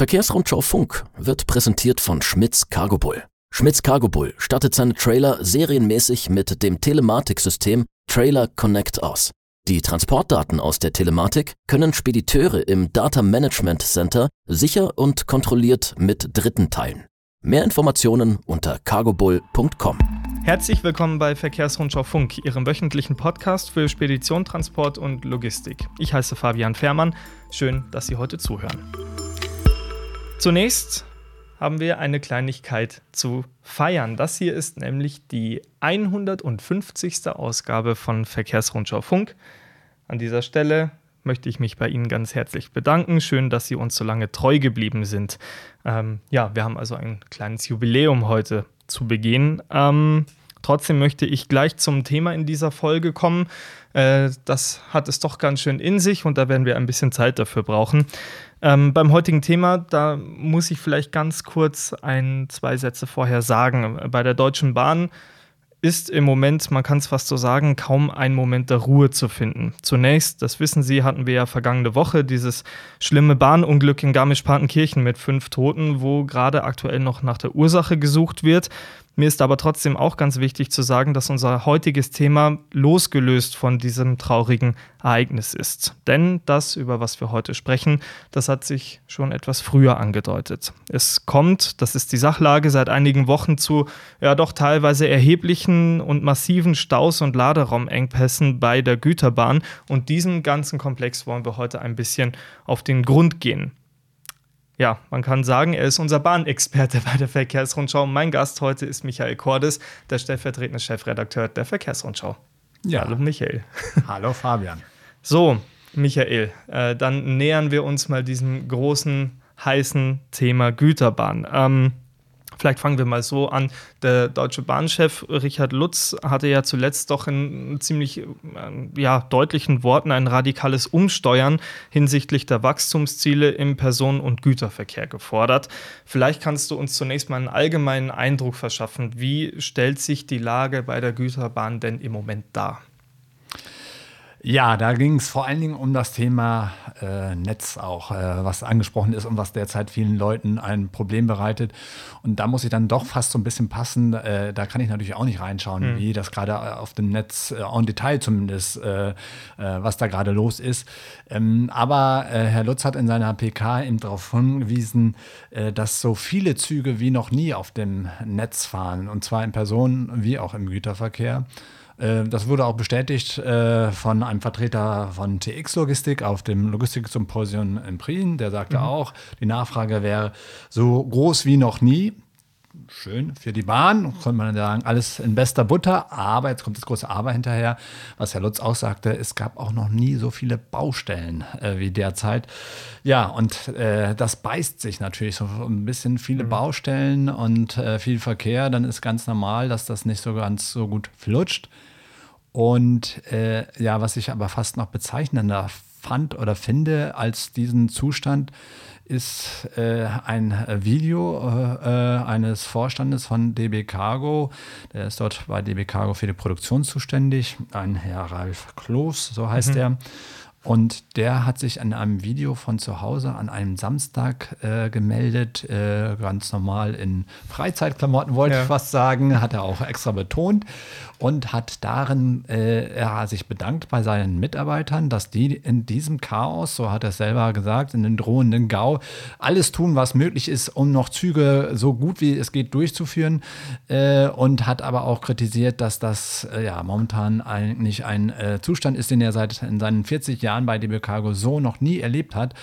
Verkehrsrundschau Funk wird präsentiert von Schmitz Cargo Bull. Schmitz Cargo Bull stattet seine Trailer serienmäßig mit dem Telematiksystem Trailer Connect aus. Die Transportdaten aus der Telematik können Spediteure im Data Management Center sicher und kontrolliert mit Dritten teilen. Mehr Informationen unter cargobull.com. Herzlich willkommen bei Verkehrsrundschau Funk, Ihrem wöchentlichen Podcast für Spedition, Transport und Logistik. Ich heiße Fabian Fährmann. Schön, dass Sie heute zuhören. Zunächst haben wir eine Kleinigkeit zu feiern. Das hier ist nämlich die 150. Ausgabe von Verkehrsrundschau Funk. An dieser Stelle möchte ich mich bei Ihnen ganz herzlich bedanken. Schön, dass Sie uns so lange treu geblieben sind. Ähm, ja, wir haben also ein kleines Jubiläum heute zu begehen. Ähm, trotzdem möchte ich gleich zum Thema in dieser Folge kommen. Äh, das hat es doch ganz schön in sich und da werden wir ein bisschen Zeit dafür brauchen. Ähm, beim heutigen Thema, da muss ich vielleicht ganz kurz ein, zwei Sätze vorher sagen. Bei der Deutschen Bahn ist im Moment, man kann es fast so sagen, kaum ein Moment der Ruhe zu finden. Zunächst, das wissen Sie, hatten wir ja vergangene Woche dieses schlimme Bahnunglück in Garmisch-Partenkirchen mit fünf Toten, wo gerade aktuell noch nach der Ursache gesucht wird. Mir ist aber trotzdem auch ganz wichtig zu sagen, dass unser heutiges Thema losgelöst von diesem traurigen Ereignis ist. Denn das, über was wir heute sprechen, das hat sich schon etwas früher angedeutet. Es kommt, das ist die Sachlage, seit einigen Wochen zu ja doch teilweise erheblichen und massiven Staus und Laderaumengpässen bei der Güterbahn. Und diesem ganzen Komplex wollen wir heute ein bisschen auf den Grund gehen ja, man kann sagen, er ist unser Bahnexperte bei der Verkehrsrundschau. Mein Gast heute ist Michael Cordes, der stellvertretende Chefredakteur der Verkehrsrundschau. Ja. Hallo Michael. Hallo Fabian. So, Michael, äh, dann nähern wir uns mal diesem großen, heißen Thema Güterbahn. Ähm, Vielleicht fangen wir mal so an. Der deutsche Bahnchef Richard Lutz hatte ja zuletzt doch in ziemlich äh, ja, deutlichen Worten ein radikales Umsteuern hinsichtlich der Wachstumsziele im Personen- und Güterverkehr gefordert. Vielleicht kannst du uns zunächst mal einen allgemeinen Eindruck verschaffen. Wie stellt sich die Lage bei der Güterbahn denn im Moment dar? Ja, da ging es vor allen Dingen um das Thema äh, Netz auch, äh, was angesprochen ist und was derzeit vielen Leuten ein Problem bereitet. Und da muss ich dann doch fast so ein bisschen passen. Äh, da kann ich natürlich auch nicht reinschauen, mhm. wie das gerade auf dem Netz äh, en Detail zumindest, äh, äh, was da gerade los ist. Ähm, aber Herr Lutz hat in seiner PK eben darauf hingewiesen, dass so viele Züge wie noch nie auf dem Netz fahren, und zwar im Personen- wie auch im Güterverkehr. Äh, das wurde auch bestätigt äh, von einem Vertreter von TX Logistik auf dem Logistiksymposium in Prien. Der sagte mhm. auch, die Nachfrage wäre so groß wie noch nie. Schön für die Bahn, könnte man sagen, alles in bester Butter. Aber jetzt kommt das große Aber hinterher, was Herr Lutz auch sagte, es gab auch noch nie so viele Baustellen äh, wie derzeit. Ja, und äh, das beißt sich natürlich so ein bisschen viele mhm. Baustellen und äh, viel Verkehr. Dann ist ganz normal, dass das nicht so ganz so gut flutscht. Und äh, ja, was ich aber fast noch bezeichnender fand oder finde als diesen Zustand, ist äh, ein Video äh, eines Vorstandes von DB Cargo. Der ist dort bei DB Cargo für die Produktion zuständig. Ein Herr Ralf Kloß, so heißt mhm. er. Und der hat sich an einem Video von zu Hause an einem Samstag äh, gemeldet, äh, ganz normal in Freizeitklamotten, wollte ja. ich fast sagen, hat er auch extra betont und hat darin äh, er sich bedankt bei seinen Mitarbeitern, dass die in diesem Chaos, so hat er selber gesagt, in den drohenden Gau, alles tun, was möglich ist, um noch Züge so gut wie es geht durchzuführen äh, und hat aber auch kritisiert, dass das äh, ja momentan eigentlich ein äh, Zustand ist, den er seit in seinen 40 Jahren Jahren bei DB Cargo so noch nie erlebt hat.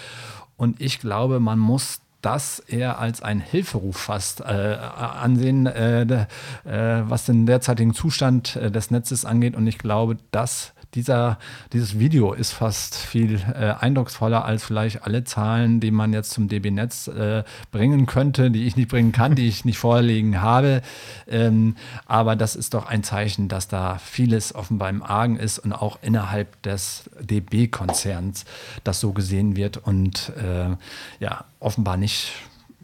Und ich glaube, man muss das eher als ein Hilferuf fast äh, ansehen, äh, äh, was den derzeitigen Zustand äh, des Netzes angeht. Und ich glaube, dass dieser, dieses Video ist fast viel äh, eindrucksvoller als vielleicht alle Zahlen, die man jetzt zum DB-Netz äh, bringen könnte, die ich nicht bringen kann, die ich nicht vorliegen habe. Ähm, aber das ist doch ein Zeichen, dass da vieles offenbar im Argen ist und auch innerhalb des DB-Konzerns das so gesehen wird und äh, ja, offenbar nicht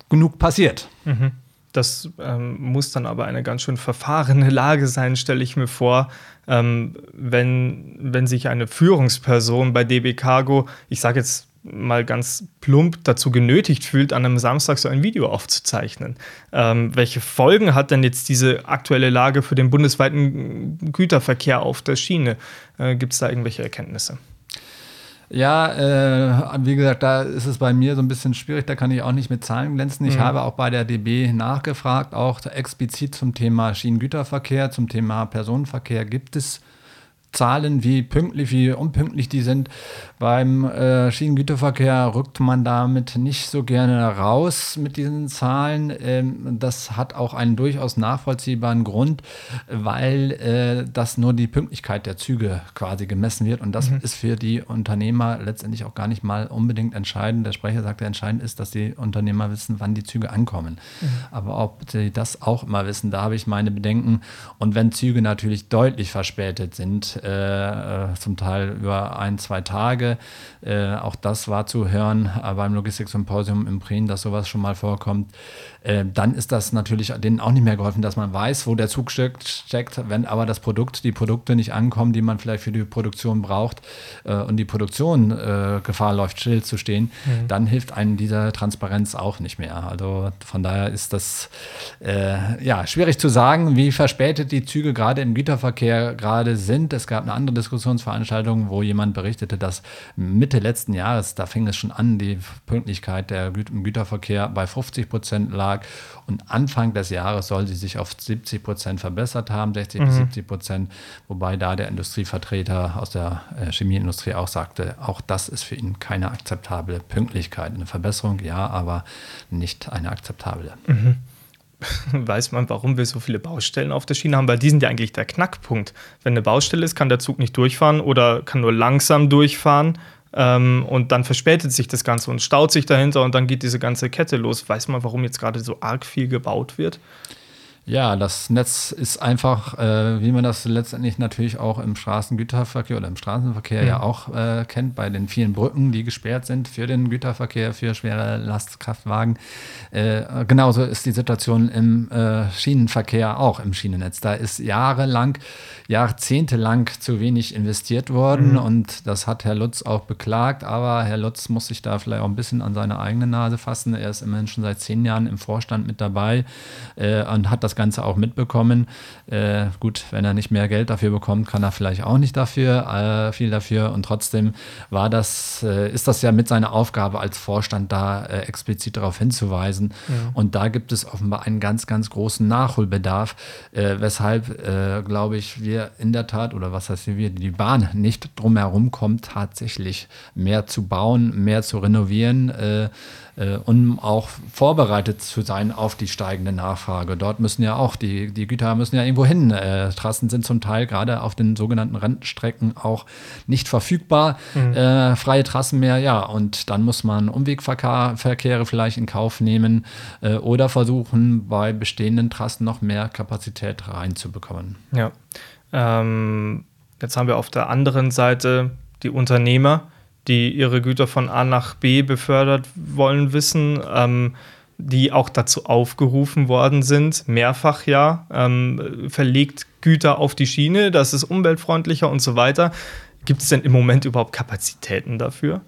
genug passiert. Mhm. Das ähm, muss dann aber eine ganz schön verfahrene Lage sein, stelle ich mir vor, ähm, wenn, wenn sich eine Führungsperson bei DB Cargo, ich sage jetzt mal ganz plump dazu genötigt fühlt, an einem Samstag so ein Video aufzuzeichnen. Ähm, welche Folgen hat denn jetzt diese aktuelle Lage für den bundesweiten Güterverkehr auf der Schiene? Äh, Gibt es da irgendwelche Erkenntnisse? Ja, äh, wie gesagt, da ist es bei mir so ein bisschen schwierig, da kann ich auch nicht mit Zahlen glänzen. Ich mhm. habe auch bei der DB nachgefragt, auch explizit zum Thema Schienengüterverkehr, zum Thema Personenverkehr gibt es Zahlen, wie pünktlich, wie unpünktlich die sind. Beim äh, Schienengüterverkehr rückt man damit nicht so gerne raus mit diesen Zahlen. Ähm, das hat auch einen durchaus nachvollziehbaren Grund, weil äh, das nur die Pünktlichkeit der Züge quasi gemessen wird. Und das mhm. ist für die Unternehmer letztendlich auch gar nicht mal unbedingt entscheidend. Der Sprecher sagte, entscheidend ist, dass die Unternehmer wissen, wann die Züge ankommen. Mhm. Aber ob sie das auch immer wissen, da habe ich meine Bedenken. Und wenn Züge natürlich deutlich verspätet sind, äh, äh, zum Teil über ein, zwei Tage. Äh, auch das war zu hören äh, beim Logistiksymposium im Prien, dass sowas schon mal vorkommt. Äh, dann ist das natürlich denen auch nicht mehr geholfen, dass man weiß, wo der Zug steckt, steckt. Wenn aber das Produkt, die Produkte nicht ankommen, die man vielleicht für die Produktion braucht und die Produktion Gefahr läuft, stillzustehen, mhm. dann hilft einem diese Transparenz auch nicht mehr. Also von daher ist das ja schwierig zu sagen, wie verspätet die Züge gerade im Güterverkehr gerade sind. Es gab eine andere Diskussionsveranstaltung, wo jemand berichtete, dass Mitte letzten Jahres, da fing es schon an, die Pünktlichkeit der Gü im Güterverkehr bei 50 Prozent lag und Anfang des Jahres soll sie sich auf 70 Prozent verbessert haben, 60 mhm. bis 70 Prozent, wobei da der Industrievertreter aus der äh, Chemieindustrie auch sagte, auch das ist für ihn keine akzeptable Pünktlichkeit. Eine Verbesserung, ja, aber nicht eine akzeptable. Mhm. weiß man, warum wir so viele Baustellen auf der Schiene haben, weil die sind ja eigentlich der Knackpunkt. Wenn eine Baustelle ist, kann der Zug nicht durchfahren oder kann nur langsam durchfahren ähm, und dann verspätet sich das Ganze und staut sich dahinter und dann geht diese ganze Kette los. Weiß man, warum jetzt gerade so arg viel gebaut wird? Ja, das Netz ist einfach, äh, wie man das letztendlich natürlich auch im Straßengüterverkehr oder im Straßenverkehr mhm. ja auch äh, kennt, bei den vielen Brücken, die gesperrt sind für den Güterverkehr, für schwere Lastkraftwagen. Äh, genauso ist die Situation im äh, Schienenverkehr auch im Schienennetz. Da ist jahrelang, jahrzehntelang zu wenig investiert worden mhm. und das hat Herr Lutz auch beklagt, aber Herr Lutz muss sich da vielleicht auch ein bisschen an seine eigene Nase fassen. Er ist immerhin schon seit zehn Jahren im Vorstand mit dabei äh, und hat das das Ganze auch mitbekommen. Äh, gut, wenn er nicht mehr Geld dafür bekommt, kann er vielleicht auch nicht dafür, äh, viel dafür. Und trotzdem war das, äh, ist das ja mit seiner Aufgabe als Vorstand da äh, explizit darauf hinzuweisen. Ja. Und da gibt es offenbar einen ganz, ganz großen Nachholbedarf, äh, weshalb, äh, glaube ich, wir in der Tat, oder was heißt wir, die Bahn nicht drumherum kommt, tatsächlich mehr zu bauen, mehr zu renovieren äh, um auch vorbereitet zu sein auf die steigende Nachfrage. Dort müssen ja auch die, die Güter müssen ja irgendwo hin. Äh, Trassen sind zum Teil gerade auf den sogenannten Rennstrecken auch nicht verfügbar. Mhm. Äh, freie Trassen mehr, ja. Und dann muss man Umwegverkehre vielleicht in Kauf nehmen äh, oder versuchen, bei bestehenden Trassen noch mehr Kapazität reinzubekommen. Ja. Ähm, jetzt haben wir auf der anderen Seite die Unternehmer, die ihre Güter von A nach B befördert wollen, wissen, ähm, die auch dazu aufgerufen worden sind, mehrfach ja, ähm, verlegt Güter auf die Schiene, das ist umweltfreundlicher und so weiter. Gibt es denn im Moment überhaupt Kapazitäten dafür?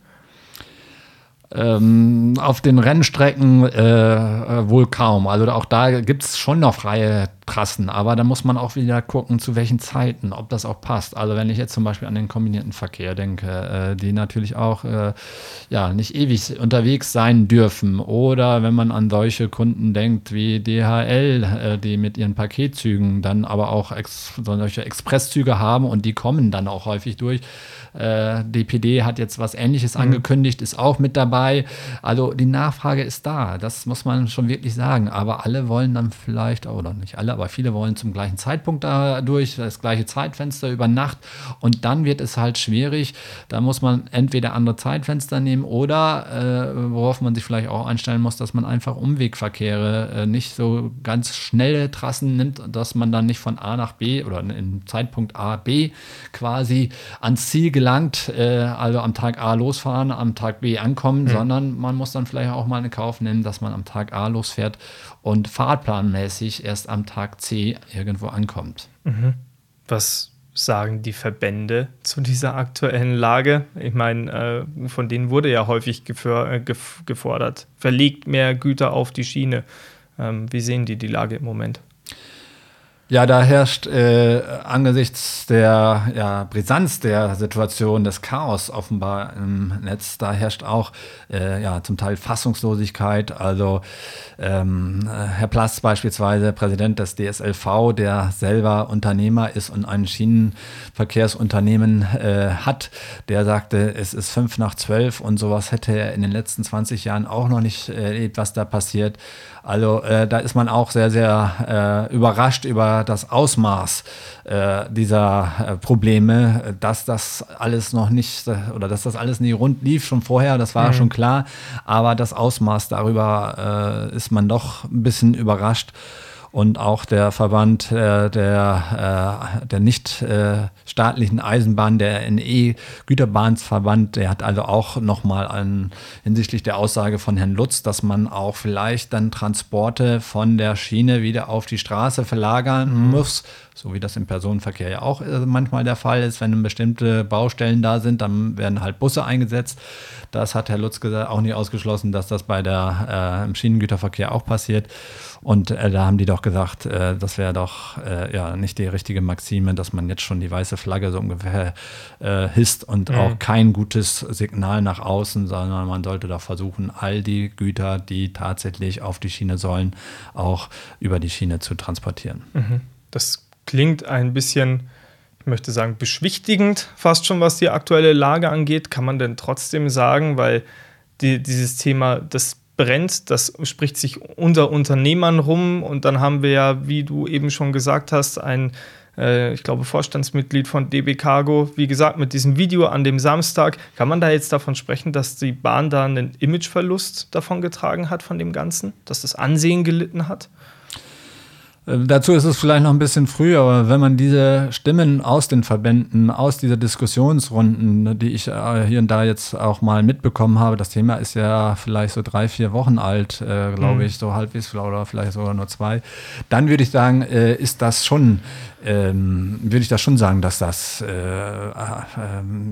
Ähm, auf den Rennstrecken äh, äh, wohl kaum. Also auch da gibt es schon noch freie Trassen, aber da muss man auch wieder gucken, zu welchen Zeiten, ob das auch passt. Also wenn ich jetzt zum Beispiel an den kombinierten Verkehr denke, äh, die natürlich auch äh, ja, nicht ewig unterwegs sein dürfen. Oder wenn man an solche Kunden denkt wie DHL, äh, die mit ihren Paketzügen dann aber auch ex solche Expresszüge haben und die kommen dann auch häufig durch äh, DPD hat jetzt was Ähnliches mhm. angekündigt, ist auch mit dabei. Also die Nachfrage ist da, das muss man schon wirklich sagen. Aber alle wollen dann vielleicht, oder nicht alle, aber viele wollen zum gleichen Zeitpunkt dadurch, das gleiche Zeitfenster über Nacht. Und dann wird es halt schwierig. Da muss man entweder andere Zeitfenster nehmen oder, äh, worauf man sich vielleicht auch einstellen muss, dass man einfach Umwegverkehre, äh, nicht so ganz schnelle Trassen nimmt, dass man dann nicht von A nach B oder im Zeitpunkt A, B quasi ans Ziel gelangt gelangt, äh, also am Tag A losfahren, am Tag B ankommen, mhm. sondern man muss dann vielleicht auch mal in Kauf nehmen, dass man am Tag A losfährt und fahrplanmäßig erst am Tag C irgendwo ankommt. Mhm. Was sagen die Verbände zu dieser aktuellen Lage? Ich meine, äh, von denen wurde ja häufig äh, gefordert, verlegt mehr Güter auf die Schiene. Ähm, wie sehen die die Lage im Moment? Ja, da herrscht äh, angesichts der ja, Brisanz der Situation, des Chaos offenbar im Netz, da herrscht auch äh, ja, zum Teil Fassungslosigkeit. Also ähm, Herr Plass beispielsweise, Präsident des DSLV, der selber Unternehmer ist und ein Schienenverkehrsunternehmen äh, hat, der sagte, es ist fünf nach zwölf und sowas hätte er in den letzten 20 Jahren auch noch nicht erlebt, was da passiert. Also äh, da ist man auch sehr, sehr äh, überrascht über das Ausmaß äh, dieser äh, Probleme, dass das alles noch nicht äh, oder dass das alles nie rund lief schon vorher, das war mhm. schon klar. Aber das Ausmaß darüber ist man doch ein bisschen überrascht und auch der Verband äh, der, äh, der nicht äh, staatlichen Eisenbahn, der NE-Güterbahnsverband, der hat also auch nochmal an, hinsichtlich der Aussage von Herrn Lutz, dass man auch vielleicht dann Transporte von der Schiene wieder auf die Straße verlagern mhm. muss, so wie das im Personenverkehr ja auch äh, manchmal der Fall ist, wenn bestimmte Baustellen da sind, dann werden halt Busse eingesetzt. Das hat Herr Lutz gesagt, auch nicht ausgeschlossen, dass das bei der äh, im Schienengüterverkehr auch passiert. Und äh, da haben die doch gesagt, äh, das wäre doch äh, ja nicht die richtige Maxime, dass man jetzt schon die weiße Flagge so ungefähr äh, hisst und mhm. auch kein gutes Signal nach außen, sondern man sollte doch versuchen, all die Güter, die tatsächlich auf die Schiene sollen, auch über die Schiene zu transportieren. Mhm. Das klingt ein bisschen ich möchte sagen, beschwichtigend, fast schon, was die aktuelle Lage angeht. Kann man denn trotzdem sagen, weil die, dieses Thema, das brennt, das spricht sich unter Unternehmern rum. Und dann haben wir ja, wie du eben schon gesagt hast, ein, äh, ich glaube, Vorstandsmitglied von DB Cargo, wie gesagt, mit diesem Video an dem Samstag, kann man da jetzt davon sprechen, dass die Bahn da einen Imageverlust davon getragen hat von dem Ganzen, dass das Ansehen gelitten hat? Äh, dazu ist es vielleicht noch ein bisschen früh, aber wenn man diese Stimmen aus den Verbänden, aus dieser Diskussionsrunden, ne, die ich äh, hier und da jetzt auch mal mitbekommen habe, das Thema ist ja vielleicht so drei, vier Wochen alt, äh, glaube mhm. ich, so halbwegs oder vielleicht sogar nur zwei, dann würde ich sagen, äh, ist das schon, ähm, würde ich das schon sagen, dass das äh, äh,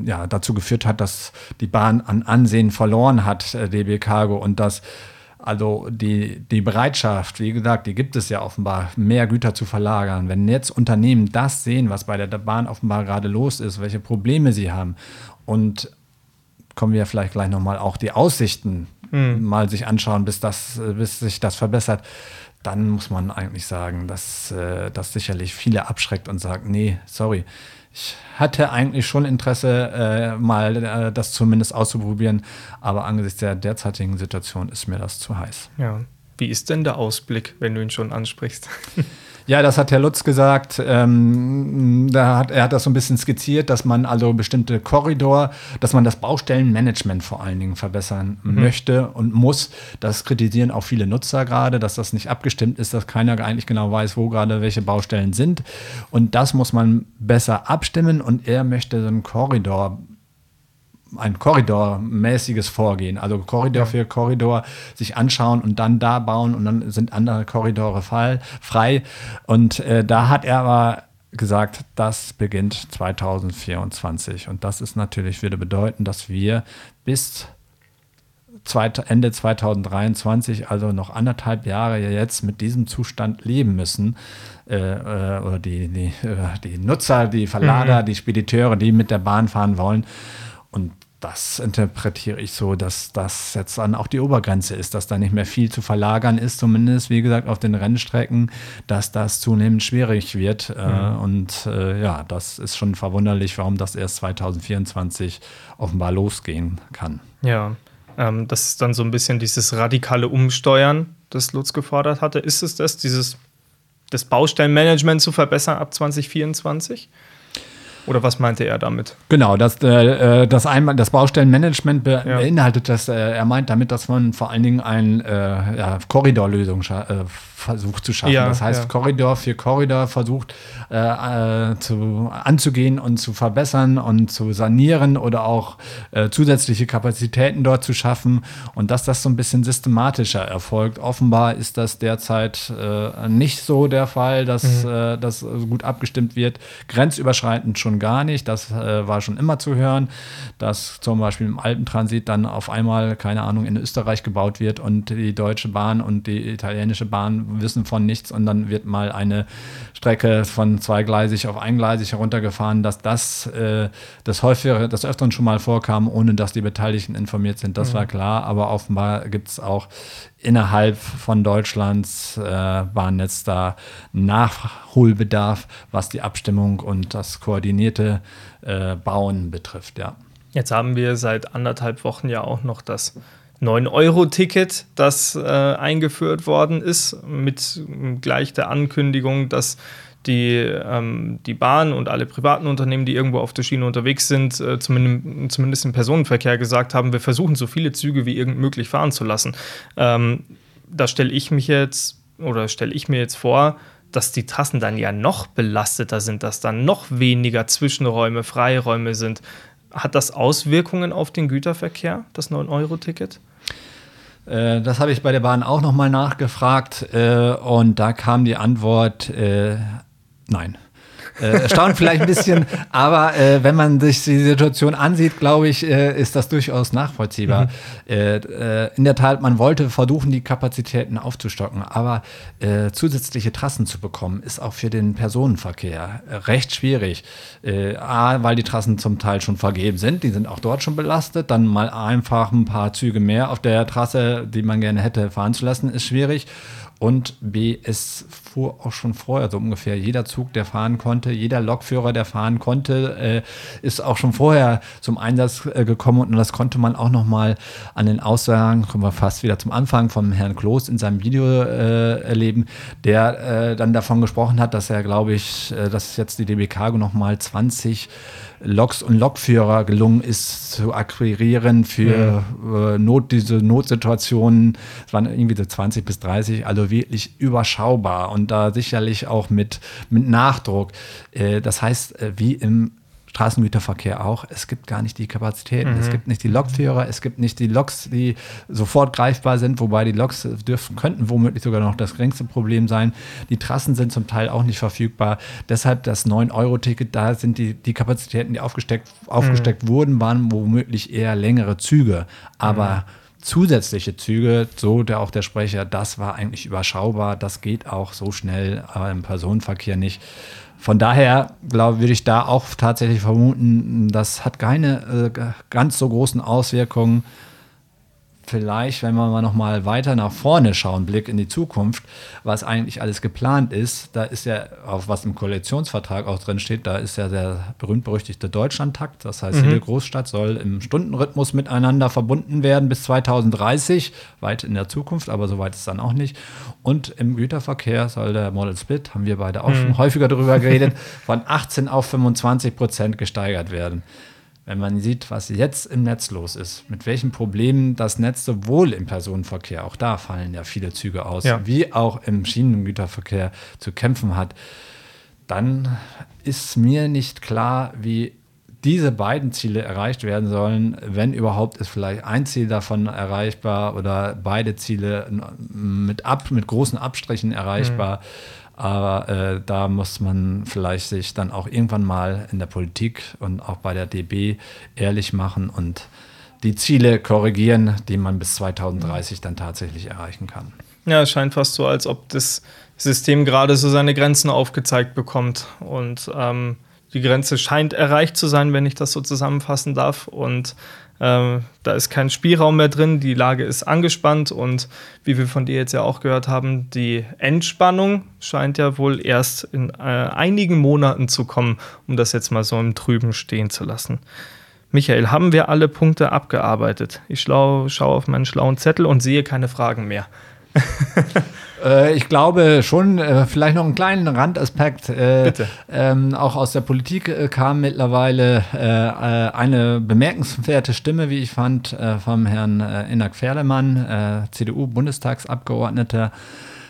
ja, dazu geführt hat, dass die Bahn an Ansehen verloren hat, DB Cargo, und dass also die, die Bereitschaft, wie gesagt, die gibt es ja offenbar, mehr Güter zu verlagern. Wenn jetzt Unternehmen das sehen, was bei der Bahn offenbar gerade los ist, welche Probleme sie haben und kommen wir vielleicht gleich nochmal auch die Aussichten mhm. mal sich anschauen, bis, das, bis sich das verbessert, dann muss man eigentlich sagen, dass äh, das sicherlich viele abschreckt und sagt, nee, sorry, ich hatte eigentlich schon Interesse, äh, mal äh, das zumindest auszuprobieren, aber angesichts der derzeitigen Situation ist mir das zu heiß. Ja. Wie ist denn der Ausblick, wenn du ihn schon ansprichst? Ja, das hat Herr Lutz gesagt. Ähm, da hat, er hat das so ein bisschen skizziert, dass man also bestimmte Korridor, dass man das Baustellenmanagement vor allen Dingen verbessern mhm. möchte und muss. Das kritisieren auch viele Nutzer gerade, dass das nicht abgestimmt ist, dass keiner eigentlich genau weiß, wo gerade welche Baustellen sind. Und das muss man besser abstimmen und er möchte so einen Korridor ein korridormäßiges Vorgehen, also Korridor für Korridor sich anschauen und dann da bauen und dann sind andere Korridore frei. Und äh, da hat er aber gesagt, das beginnt 2024. Und das ist natürlich, würde bedeuten, dass wir bis Ende 2023, also noch anderthalb Jahre jetzt mit diesem Zustand leben müssen. Äh, äh, oder die, die, äh, die Nutzer, die Verlader, mhm. die Spediteure, die mit der Bahn fahren wollen. Und das interpretiere ich so, dass das jetzt dann auch die Obergrenze ist, dass da nicht mehr viel zu verlagern ist, zumindest wie gesagt auf den Rennstrecken, dass das zunehmend schwierig wird. Äh, mhm. und äh, ja, das ist schon verwunderlich, warum das erst 2024 offenbar losgehen kann. Ja, ähm, das ist dann so ein bisschen dieses radikale Umsteuern, das Lutz gefordert hatte. Ist es das, dieses das Baustellenmanagement zu verbessern ab 2024? Oder was meinte er damit? Genau, das, äh, das, Einmal, das Baustellenmanagement be ja. beinhaltet das, äh, er meint damit, dass man vor allen Dingen eine äh, ja, Korridorlösung äh, versucht zu schaffen. Ja, das heißt. Korridor für Korridor versucht äh, äh, zu, anzugehen und zu verbessern und zu sanieren oder auch äh, zusätzliche Kapazitäten dort zu schaffen und dass das so ein bisschen systematischer erfolgt. Offenbar ist das derzeit äh, nicht so der Fall, dass mhm. Äh, das gut abgestimmt wird. Grenzüberschreitend schon gar nicht. Das äh, war schon immer zu hören, dass zum Beispiel im Alpentransit dann auf einmal, keine Ahnung, in Österreich gebaut wird und die Deutsche Bahn und die italienische Bahn wissen von nichts und dann wird mal eine Strecke von zweigleisig auf eingleisig heruntergefahren, dass das äh, das häufiger, das öfteren schon mal vorkam, ohne dass die Beteiligten informiert sind. Das mhm. war klar, aber offenbar gibt es auch innerhalb von Deutschlands äh, Bahnnetz da Nachholbedarf, was die Abstimmung und das koordinierte äh, Bauen betrifft, ja. Jetzt haben wir seit anderthalb Wochen ja auch noch das 9-Euro-Ticket, das äh, eingeführt worden ist, mit gleich der Ankündigung, dass die, ähm, die Bahn und alle privaten Unternehmen, die irgendwo auf der Schiene unterwegs sind, äh, zumindest, zumindest, im Personenverkehr gesagt haben, wir versuchen so viele Züge wie irgend möglich fahren zu lassen. Ähm, da stelle ich mich jetzt oder stelle ich mir jetzt vor, dass die Trassen dann ja noch belasteter sind, dass dann noch weniger Zwischenräume, Freiräume sind. Hat das Auswirkungen auf den Güterverkehr, das 9-Euro-Ticket? Äh, das habe ich bei der Bahn auch nochmal nachgefragt äh, und da kam die Antwort, äh, nein. Äh, erstaunt vielleicht ein bisschen, aber äh, wenn man sich die Situation ansieht, glaube ich, äh, ist das durchaus nachvollziehbar. Mhm. Äh, äh, in der Tat, man wollte versuchen, die Kapazitäten aufzustocken, aber äh, zusätzliche Trassen zu bekommen, ist auch für den Personenverkehr recht schwierig. A, weil die Trassen zum Teil schon vergeben sind, die sind auch dort schon belastet, dann mal einfach ein paar Züge mehr auf der Trasse, die man gerne hätte fahren zu lassen, ist schwierig. Und B, es fuhr auch schon vorher so ungefähr jeder Zug, der fahren konnte, jeder Lokführer, der fahren konnte, äh, ist auch schon vorher zum Einsatz äh, gekommen. Und das konnte man auch noch mal an den Aussagen, kommen wir fast wieder zum Anfang, von Herrn Kloß in seinem Video äh, erleben, der äh, dann davon gesprochen hat, dass er, glaube ich, äh, dass jetzt die DB Cargo noch mal 20 Loks und Lokführer gelungen ist zu akquirieren für mhm. äh, Not, diese Notsituationen. Es waren irgendwie so 20 bis 30, also wirklich überschaubar und da sicherlich auch mit, mit Nachdruck. Äh, das heißt, äh, wie im Straßengüterverkehr auch. Es gibt gar nicht die Kapazitäten. Mhm. Es gibt nicht die Lokführer, es gibt nicht die Loks, die sofort greifbar sind, wobei die Loks dürfen, könnten womöglich sogar noch das geringste Problem sein. Die Trassen sind zum Teil auch nicht verfügbar. Deshalb das 9-Euro-Ticket, da sind die, die Kapazitäten, die aufgesteckt, aufgesteckt mhm. wurden, waren womöglich eher längere Züge. Aber mhm zusätzliche Züge, so der auch der Sprecher, das war eigentlich überschaubar, das geht auch so schnell äh, im Personenverkehr nicht. Von daher glaube würde ich da auch tatsächlich vermuten, das hat keine äh, ganz so großen Auswirkungen vielleicht, wenn wir mal noch mal weiter nach vorne schauen, Blick in die Zukunft, was eigentlich alles geplant ist, da ist ja, auch was im Koalitionsvertrag auch drin steht, da ist ja der berühmt-berüchtigte Deutschlandtakt. Das heißt, mhm. jede Großstadt soll im Stundenrhythmus miteinander verbunden werden bis 2030, weit in der Zukunft, aber so weit ist dann auch nicht. Und im Güterverkehr soll der Model Split, haben wir beide auch mhm. schon häufiger darüber geredet, von 18 auf 25 Prozent gesteigert werden wenn man sieht, was jetzt im Netz los ist, mit welchen Problemen das Netz sowohl im Personenverkehr, auch da fallen ja viele Züge aus, ja. wie auch im Schienengüterverkehr zu kämpfen hat, dann ist mir nicht klar, wie diese beiden Ziele erreicht werden sollen, wenn überhaupt ist vielleicht ein Ziel davon erreichbar oder beide Ziele mit, ab, mit großen Abstrichen erreichbar. Mhm aber äh, da muss man vielleicht sich dann auch irgendwann mal in der Politik und auch bei der DB ehrlich machen und die Ziele korrigieren, die man bis 2030 dann tatsächlich erreichen kann. Ja, es scheint fast so, als ob das System gerade so seine Grenzen aufgezeigt bekommt. Und ähm, die Grenze scheint erreicht zu sein, wenn ich das so zusammenfassen darf. Und ähm, da ist kein Spielraum mehr drin, die Lage ist angespannt und wie wir von dir jetzt ja auch gehört haben, die Entspannung scheint ja wohl erst in äh, einigen Monaten zu kommen, um das jetzt mal so im Trüben stehen zu lassen. Michael, haben wir alle Punkte abgearbeitet? Ich schlau, schaue auf meinen schlauen Zettel und sehe keine Fragen mehr. Äh, ich glaube schon, äh, vielleicht noch einen kleinen Randaspekt. Äh, Bitte. Ähm, auch aus der Politik äh, kam mittlerweile äh, äh, eine bemerkenswerte Stimme, wie ich fand, vom Herrn äh, Enak Ferlemann, CDU-Bundestagsabgeordneter.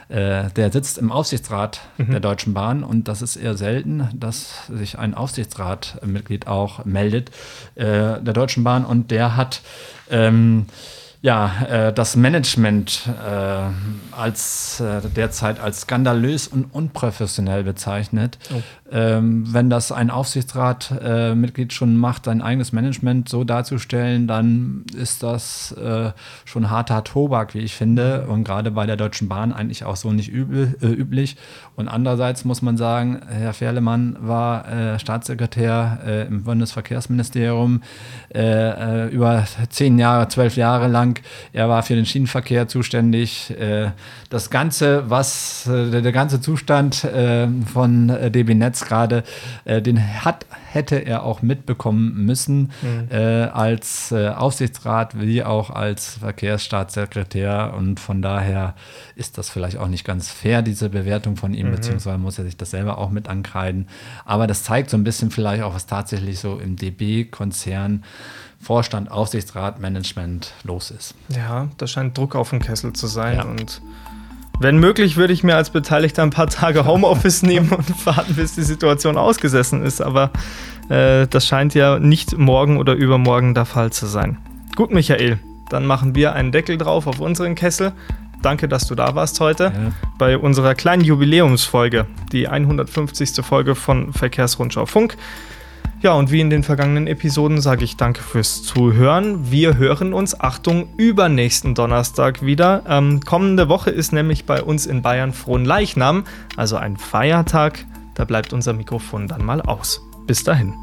der sitzt im Aufsichtsrat mhm. der Deutschen Bahn und das ist eher selten, dass sich ein Aufsichtsratmitglied auch meldet der Deutschen Bahn und der hat ähm, ja, äh, das Management äh, als äh, derzeit als skandalös und unprofessionell bezeichnet. Oh ähm, wenn das ein Aufsichtsratmitglied äh, schon macht, sein eigenes Management so darzustellen, dann ist das äh, schon harter Tobak, wie ich finde. Und gerade bei der Deutschen Bahn eigentlich auch so nicht übel, äh, üblich. Und andererseits muss man sagen, Herr Ferlemann war äh, Staatssekretär äh, im Bundesverkehrsministerium äh, über zehn Jahre, zwölf Jahre lang. Er war für den Schienenverkehr zuständig. das Ganze, was der ganze Zustand von DB Netz gerade, äh, den hat, hätte er auch mitbekommen müssen mhm. äh, als äh, Aufsichtsrat wie auch als Verkehrsstaatssekretär. Und von daher ist das vielleicht auch nicht ganz fair, diese Bewertung von ihm, mhm. beziehungsweise muss er sich das selber auch mit ankreiden. Aber das zeigt so ein bisschen vielleicht auch, was tatsächlich so im DB-Konzern Vorstand, Aufsichtsrat, Management los ist. Ja, da scheint Druck auf dem Kessel zu sein ja. und wenn möglich, würde ich mir als Beteiligter ein paar Tage Homeoffice nehmen und warten, bis die Situation ausgesessen ist. Aber äh, das scheint ja nicht morgen oder übermorgen der Fall zu sein. Gut, Michael, dann machen wir einen Deckel drauf auf unseren Kessel. Danke, dass du da warst heute ja. bei unserer kleinen Jubiläumsfolge, die 150. Folge von Verkehrsrundschau Funk. Ja, und wie in den vergangenen Episoden sage ich danke fürs Zuhören. Wir hören uns, Achtung, übernächsten Donnerstag wieder. Ähm, kommende Woche ist nämlich bei uns in Bayern Frohen Leichnam, also ein Feiertag. Da bleibt unser Mikrofon dann mal aus. Bis dahin.